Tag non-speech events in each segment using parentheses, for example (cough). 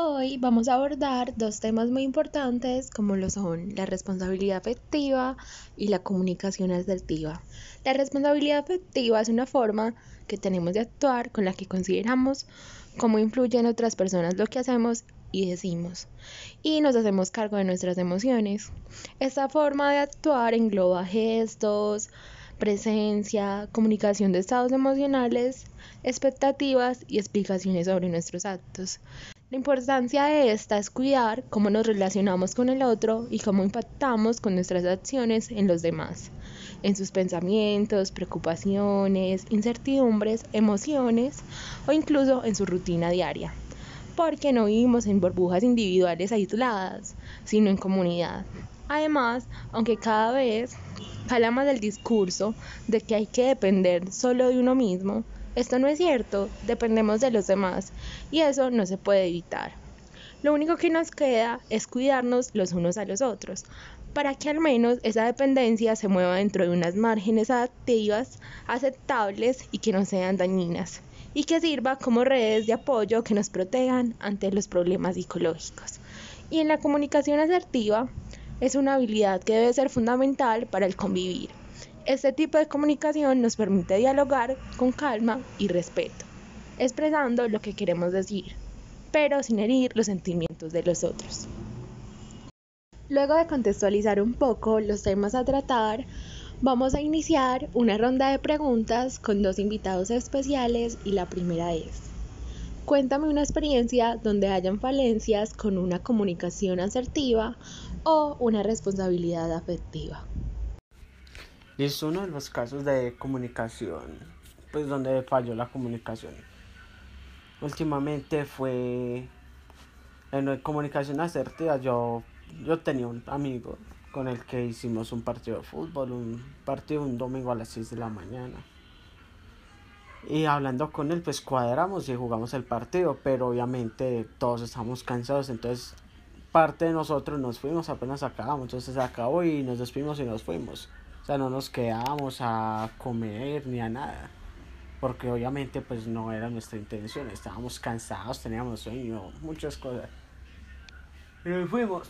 Hoy vamos a abordar dos temas muy importantes como lo son la responsabilidad afectiva y la comunicación asertiva. La responsabilidad afectiva es una forma que tenemos de actuar con la que consideramos cómo influyen otras personas lo que hacemos y decimos y nos hacemos cargo de nuestras emociones. Esta forma de actuar engloba gestos, presencia, comunicación de estados emocionales, expectativas y explicaciones sobre nuestros actos. La importancia de esta es cuidar cómo nos relacionamos con el otro y cómo impactamos con nuestras acciones en los demás, en sus pensamientos, preocupaciones, incertidumbres, emociones o incluso en su rutina diaria. Porque no vivimos en burbujas individuales aisladas, sino en comunidad. Además, aunque cada vez cala más el discurso de que hay que depender solo de uno mismo, esto no es cierto, dependemos de los demás y eso no se puede evitar. Lo único que nos queda es cuidarnos los unos a los otros, para que al menos esa dependencia se mueva dentro de unas márgenes adaptivas, aceptables y que no sean dañinas, y que sirva como redes de apoyo que nos protejan ante los problemas psicológicos. Y en la comunicación asertiva es una habilidad que debe ser fundamental para el convivir este tipo de comunicación nos permite dialogar con calma y respeto, expresando lo que queremos decir, pero sin herir los sentimientos de los otros. Luego de contextualizar un poco los temas a tratar, vamos a iniciar una ronda de preguntas con dos invitados especiales y la primera es, cuéntame una experiencia donde hayan falencias con una comunicación asertiva o una responsabilidad afectiva. Es uno de los casos de comunicación, pues donde falló la comunicación. Últimamente fue en comunicación asertiva. Yo, yo tenía un amigo con el que hicimos un partido de fútbol, un partido un domingo a las 6 de la mañana. Y hablando con él, pues cuadramos y jugamos el partido, pero obviamente todos estamos cansados, entonces parte de nosotros nos fuimos, apenas acabamos, entonces acabó y nos despimos y nos fuimos sea, no nos quedábamos a comer ni a nada. Porque obviamente pues no era nuestra intención. Estábamos cansados, teníamos sueño, muchas cosas. Y fuimos.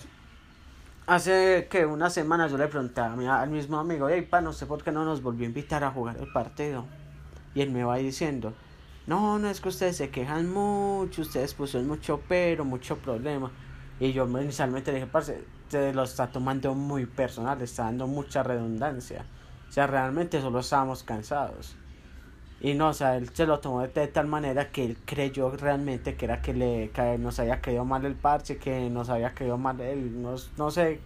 Hace que una semana yo le pregunté a al mismo amigo, hey pa, no sé por qué no nos volvió a invitar a jugar el partido. Y él me va diciendo, no, no es que ustedes se quejan mucho, ustedes pusieron mucho pero, mucho problema. Y yo inicialmente dije, parce, se lo está tomando muy personal, está dando mucha redundancia. O sea, realmente solo estábamos cansados. Y no, o sea, él se lo tomó de, tal manera que él creyó realmente que era que, le, nos había caído mal el parche, que nos había caído mal él, no, no sé.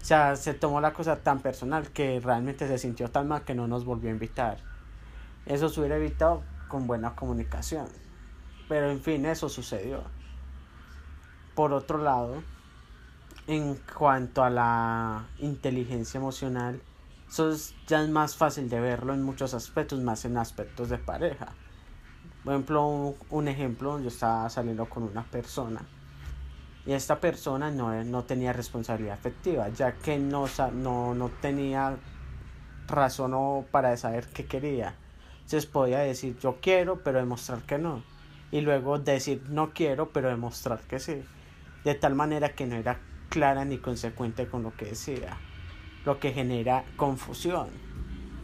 O sea, se tomó la cosa tan personal que realmente se sintió tan mal que no nos volvió a invitar. Eso se hubiera evitado con buena comunicación. Pero en fin, eso sucedió. Por otro lado, en cuanto a la inteligencia emocional, eso ya es más fácil de verlo en muchos aspectos, más en aspectos de pareja. Por ejemplo, un, ejemplo, yo estaba saliendo con una persona y esta persona no, no tenía responsabilidad afectiva, ya que no, no, no tenía razón para saber qué quería. Entonces podía decir yo quiero, pero demostrar que no. Y luego decir no quiero, pero demostrar que sí. De tal manera que no era clara ni consecuente con lo que decía, lo que genera confusión.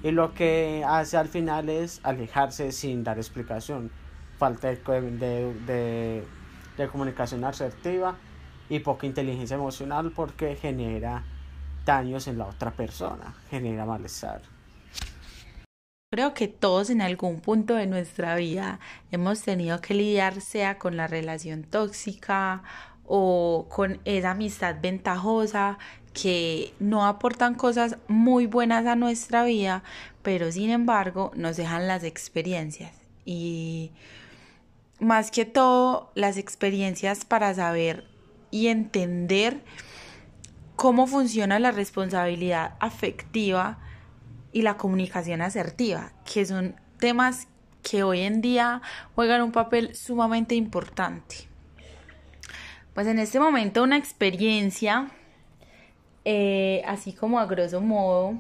Y lo que hace al final es alejarse sin dar explicación, falta de, de, de, comunicación asertiva y poca inteligencia emocional porque genera daños en la otra persona, genera malestar. Creo que todos en algún punto de nuestra vida hemos tenido que lidiar sea con la relación tóxica o con esa amistad ventajosa que no aportan cosas muy buenas a nuestra vida, pero sin embargo nos dejan las experiencias y más que todo las experiencias para saber y entender cómo funciona la responsabilidad afectiva y la comunicación asertiva, que son temas que hoy en día juegan un papel sumamente importante. Pues en este momento una experiencia, eh, así como a grosso modo,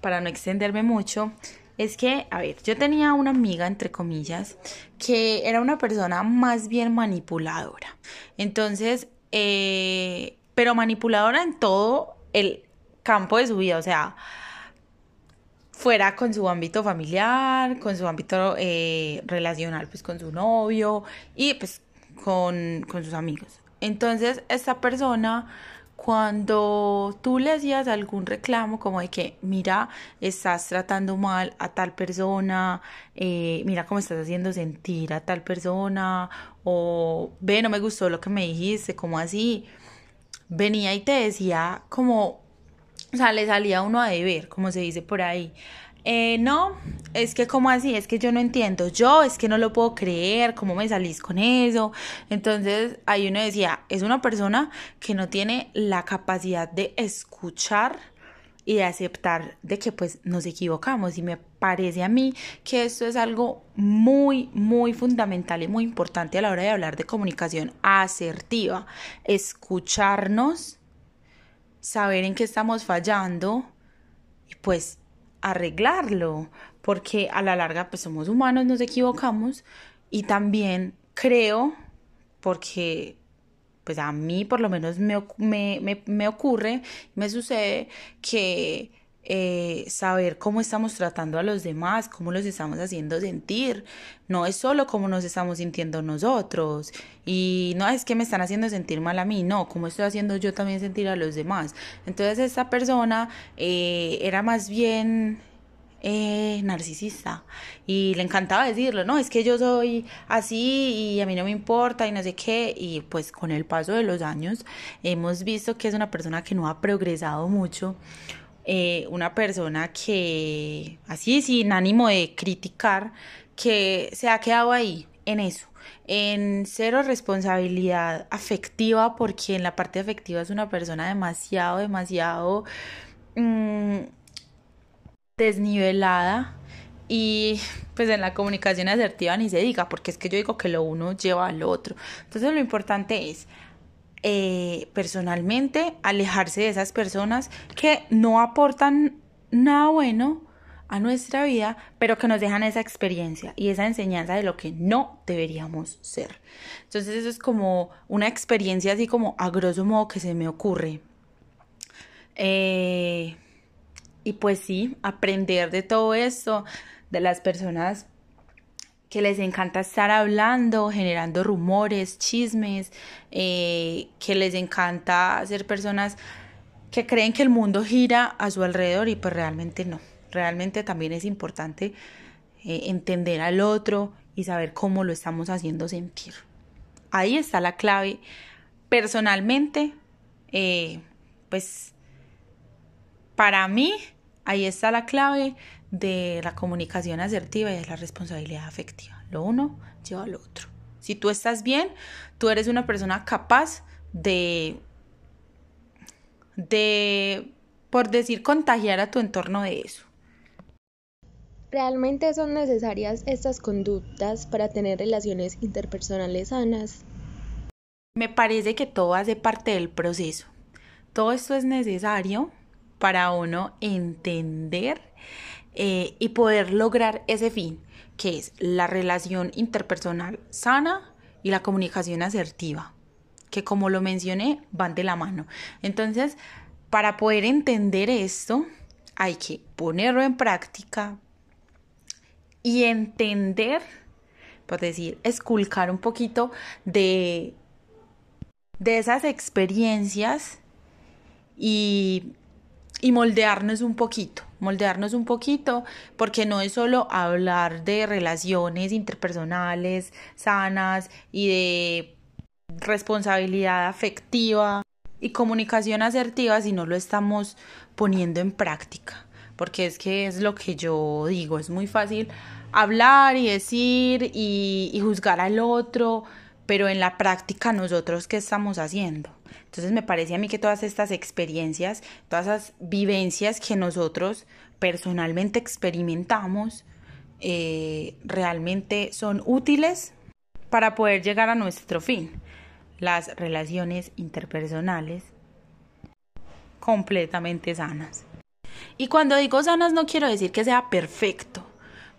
para no extenderme mucho, es que, a ver, yo tenía una amiga, entre comillas, que era una persona más bien manipuladora. Entonces, eh, pero manipuladora en todo el campo de su vida, o sea, fuera con su ámbito familiar, con su ámbito eh, relacional, pues con su novio y pues con, sus amigos. Entonces, esta persona cuando tú le hacías algún reclamo como de que, mira, estás tratando mal a tal persona, eh, mira cómo estás haciendo sentir a tal persona, o ve, no me gustó lo que me dijiste, como así, venía y te decía como, o sea, le salía uno a deber, como se dice por ahí. Eh, no, es que como así, es que yo no entiendo, yo es que no lo puedo creer, ¿cómo me salís con eso? Entonces ahí uno decía, es una persona que no tiene la capacidad de escuchar y de aceptar de que pues nos equivocamos. Y me parece a mí que esto es algo muy muy fundamental y muy importante a la hora de hablar de comunicación asertiva, escucharnos, saber en qué estamos fallando y pues arreglarlo, porque a la larga pues somos humanos, nos equivocamos y también creo, porque pues a mí por lo menos me, me, me, ocurre, me sucede que eh, saber cómo estamos tratando a los demás, cómo los estamos haciendo sentir. No es solo cómo nos estamos sintiendo nosotros. Y no es que me están haciendo sentir mal a mí, no, cómo estoy haciendo yo también sentir a los demás. Entonces esta persona eh, era más bien eh, narcisista y le encantaba decirlo, no, es que yo soy así y a mí no me importa y no sé qué y pues con el paso de los años hemos visto que es una persona que no ha progresado mucho eh, una persona que, así sin ánimo de criticar, que se ha quedado ahí, en eso, en cero responsabilidad afectiva, porque en la parte afectiva es una persona demasiado, demasiado mm, desnivelada. Y pues en la comunicación asertiva ni se diga, porque es que yo digo que lo uno lleva al otro. Entonces lo importante es eh, personalmente alejarse de esas personas que no aportan nada bueno a nuestra vida, pero que nos dejan esa experiencia y esa enseñanza de lo que no deberíamos ser. Entonces eso es como una experiencia así como a grosso modo que se me ocurre. Eh, y pues sí, aprender de todo esto, de las personas que les encanta estar hablando, generando rumores, chismes, eh, que les encanta ser personas que creen que el mundo gira a su alrededor y pues realmente no. Realmente también es importante eh, entender al otro y saber cómo lo estamos haciendo sentir. Ahí está la clave. Personalmente, eh, pues para mí, ahí está la clave de la comunicación asertiva y de la responsabilidad afectiva. Lo uno lleva al otro. Si tú estás bien, tú eres una persona capaz de, de, por decir, contagiar a tu entorno de eso. ¿Realmente son necesarias estas conductas para tener relaciones interpersonales sanas? Me parece que todo hace parte del proceso. Todo esto es necesario para uno entender eh, y poder lograr ese fin, que es la relación interpersonal sana y la comunicación asertiva, que como lo mencioné, van de la mano. Entonces, para poder entender esto, hay que ponerlo en práctica y entender, por decir, esculcar un poquito de, de esas experiencias y y moldearnos un poquito, moldearnos un poquito, porque no es solo hablar de relaciones interpersonales sanas y de responsabilidad afectiva y comunicación asertiva si no lo estamos poniendo en práctica, porque es que es lo que yo digo, es muy fácil hablar y decir y, y juzgar al otro, pero en la práctica nosotros qué estamos haciendo. Entonces me parece a mí que todas estas experiencias, todas esas vivencias que nosotros personalmente experimentamos, eh, realmente son útiles para poder llegar a nuestro fin, las relaciones interpersonales completamente sanas. Y cuando digo sanas no quiero decir que sea perfecto,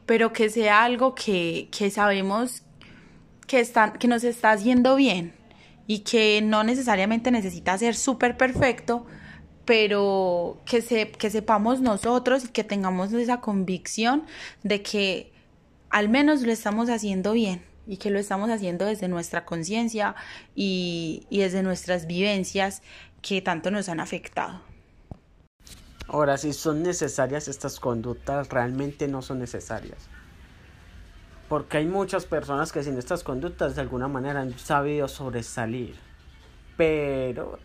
pero que sea algo que, que sabemos que, está, que nos está haciendo bien y que no necesariamente necesita ser súper perfecto, pero que, se, que sepamos nosotros y que tengamos esa convicción de que al menos lo estamos haciendo bien y que lo estamos haciendo desde nuestra conciencia y, y desde nuestras vivencias que tanto nos han afectado. Ahora, si son necesarias estas conductas, realmente no son necesarias. Porque hay muchas personas que sin estas conductas de alguna manera han sabido sobresalir. Pero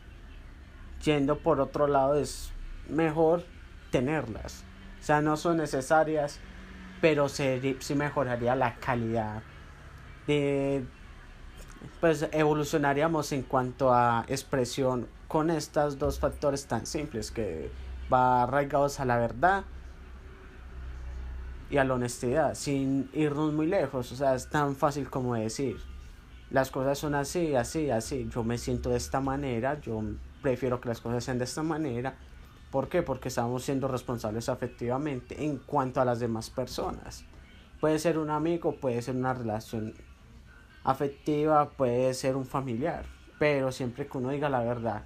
yendo por otro lado es mejor tenerlas. O sea, no son necesarias, pero sí, mejoraría la calidad. De, pues evolucionaríamos en cuanto a expresión con estos dos factores tan simples que va arraigados a la verdad y a la honestidad, sin irnos muy lejos. O sea, es tan fácil como decir, las cosas son así, así, así. Yo me siento de esta manera, yo prefiero que las cosas sean de esta manera. ¿Por qué? Porque estamos siendo responsables afectivamente en cuanto a las demás personas. Puede ser un amigo, puede ser una relación afectiva, puede ser un familiar, pero siempre que uno diga la verdad,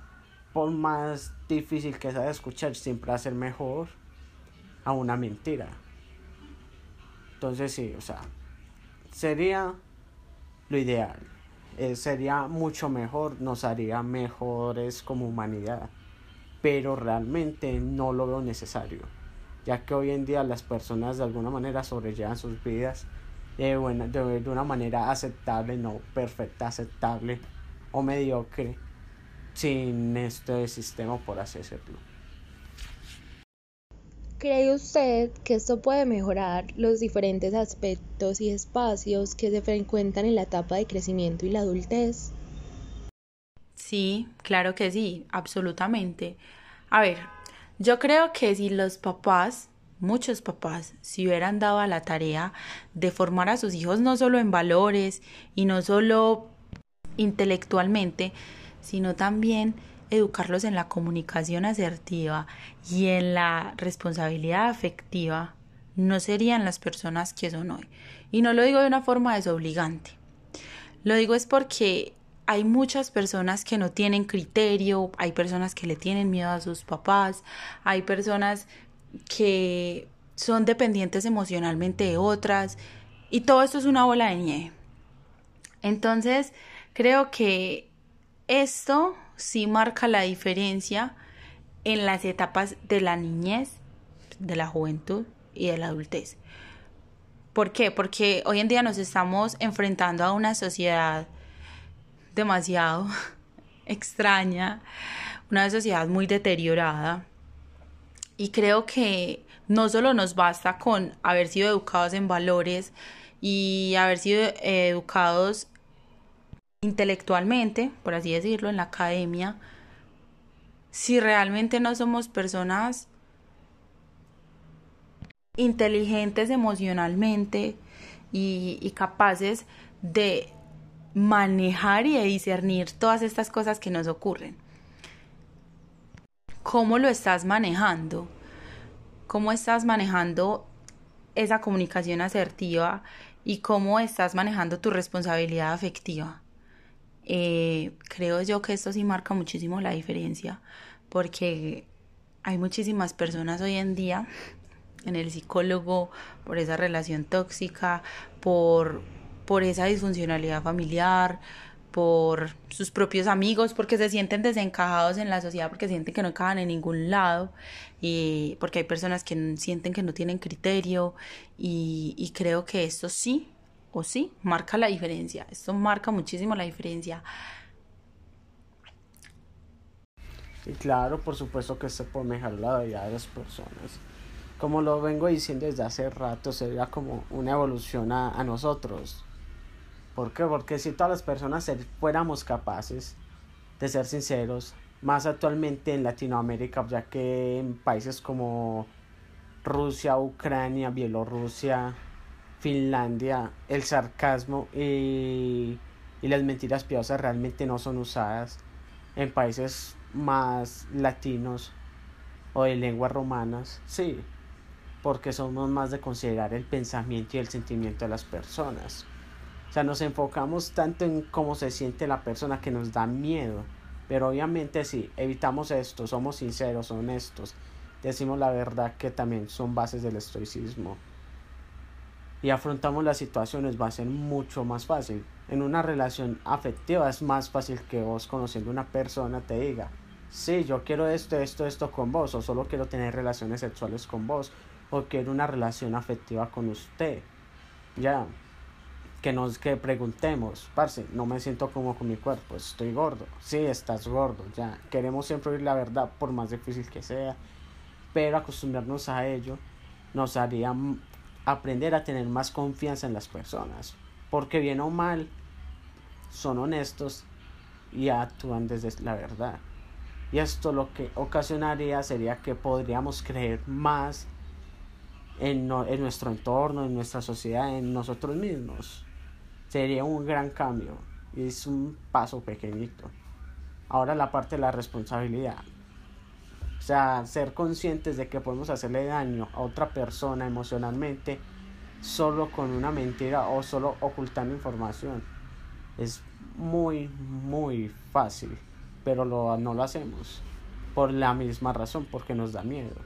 por más difícil que sea de escuchar, siempre va a ser mejor a una mentira. Entonces sí, o sea, sería lo ideal. Eh, sería mucho mejor, nos haría mejores como humanidad. Pero realmente no lo veo necesario. Ya que hoy en día las personas de alguna manera sobrellevan sus vidas de, buena, de, de una manera aceptable, no perfecta, aceptable o mediocre, sin este sistema, por así decirlo. ¿Cree usted que esto puede mejorar los diferentes aspectos y espacios que se frecuentan en la etapa de crecimiento y la adultez? Sí, claro que sí, absolutamente. A ver, yo creo que si los papás, muchos papás, si hubieran dado a la tarea de formar a sus hijos no solo en valores y no solo intelectualmente, sino también educarlos en la comunicación asertiva y en la responsabilidad afectiva, no serían las personas que son hoy. Y no lo digo de una forma desobligante. Lo digo es porque hay muchas personas que no tienen criterio, hay personas que le tienen miedo a sus papás, hay personas que son dependientes emocionalmente de otras y todo esto es una bola de nieve. Entonces, creo que esto sí marca la diferencia en las etapas de la niñez, de la juventud y de la adultez. ¿Por qué? Porque hoy en día nos estamos enfrentando a una sociedad demasiado (laughs) extraña, una sociedad muy deteriorada. Y creo que no solo nos basta con haber sido educados en valores y haber sido educados intelectualmente, por así decirlo, en la academia, si realmente no somos personas inteligentes emocionalmente y, capaces de manejar y de discernir todas estas cosas que nos ocurren. ¿Cómo lo estás manejando? ¿Cómo estás manejando esa comunicación asertiva y cómo estás manejando tu responsabilidad afectiva? Eh, creo yo que esto sí marca muchísimo la diferencia porque hay muchísimas personas hoy en día en el psicólogo por esa relación tóxica, por, por esa disfuncionalidad familiar, por sus propios amigos, porque se sienten desencajados en la sociedad, porque sienten que no acaban en ningún lado, y porque hay personas que sienten que no tienen criterio, y, y creo que esto sí o sí, marca la diferencia. Esto marca muchísimo la diferencia. Y claro, por supuesto que se puede mejorar la vida de las personas. Como lo vengo diciendo desde hace rato, sería como una evolución a, a nosotros. ¿Por qué? Porque si todas las personas fuéramos capaces de ser sinceros, más actualmente en Latinoamérica, ya que en países como Rusia, Ucrania, Bielorrusia, Finlandia el sarcasmo y, las mentiras piadosas realmente no son usadas en países más latinos o de lenguas romanas, sí. porque somos más de considerar el pensamiento y el sentimiento de las personas. O sea, nos enfocamos tanto en cómo se siente la persona que nos da miedo. Pero obviamente si evitamos esto, somos sinceros, honestos, decimos la verdad que también son bases del estoicismo. Y afrontamos las situaciones va a ser mucho más fácil. En una relación afectiva es más fácil que vos conociendo una persona te diga, sí, yo quiero esto, esto, esto con vos, o solo quiero tener relaciones sexuales con vos, o quiero una relación afectiva con usted. Ya, que nos que preguntemos, parce, no me siento como con mi cuerpo, estoy gordo. Sí, estás gordo, ya. Queremos siempre oír la verdad por más difícil que sea, pero acostumbrarnos a ello nos haría aprender a tener más confianza en las personas, porque bien o mal son honestos y actúan desde la verdad. Y esto lo que ocasionaría sería que podríamos creer más en, en nuestro entorno, en nuestra sociedad, en nosotros mismos. Sería un gran cambio y es un paso pequeñito. Ahora la parte de la responsabilidad. O sea, ser conscientes de que podemos hacerle daño a otra persona emocionalmente solo con una mentira o solo ocultando información. Es muy, muy fácil, pero no lo hacemos por la misma razón, porque nos da miedo.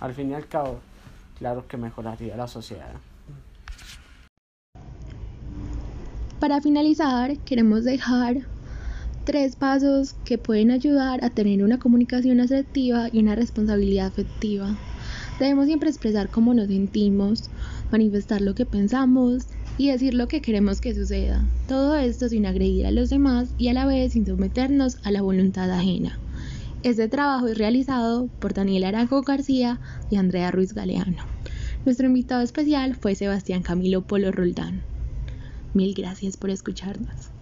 Al fin y al cabo, claro que mejoraría la sociedad. Para finalizar, queremos dejar tres pasos que pueden ayudar a tener una comunicación asertiva y una responsabilidad afectiva. Debemos siempre expresar cómo nos sentimos, manifestar lo que pensamos y decir lo que queremos que suceda. Todo esto sin agredir a los demás y a la vez sin someternos a la voluntad ajena. Este trabajo es realizado por Daniel Arango García y Andrea Ruiz Galeano. Nuestro invitado especial fue Sebastián Camilo Polo Roldán. Mil gracias por escucharnos.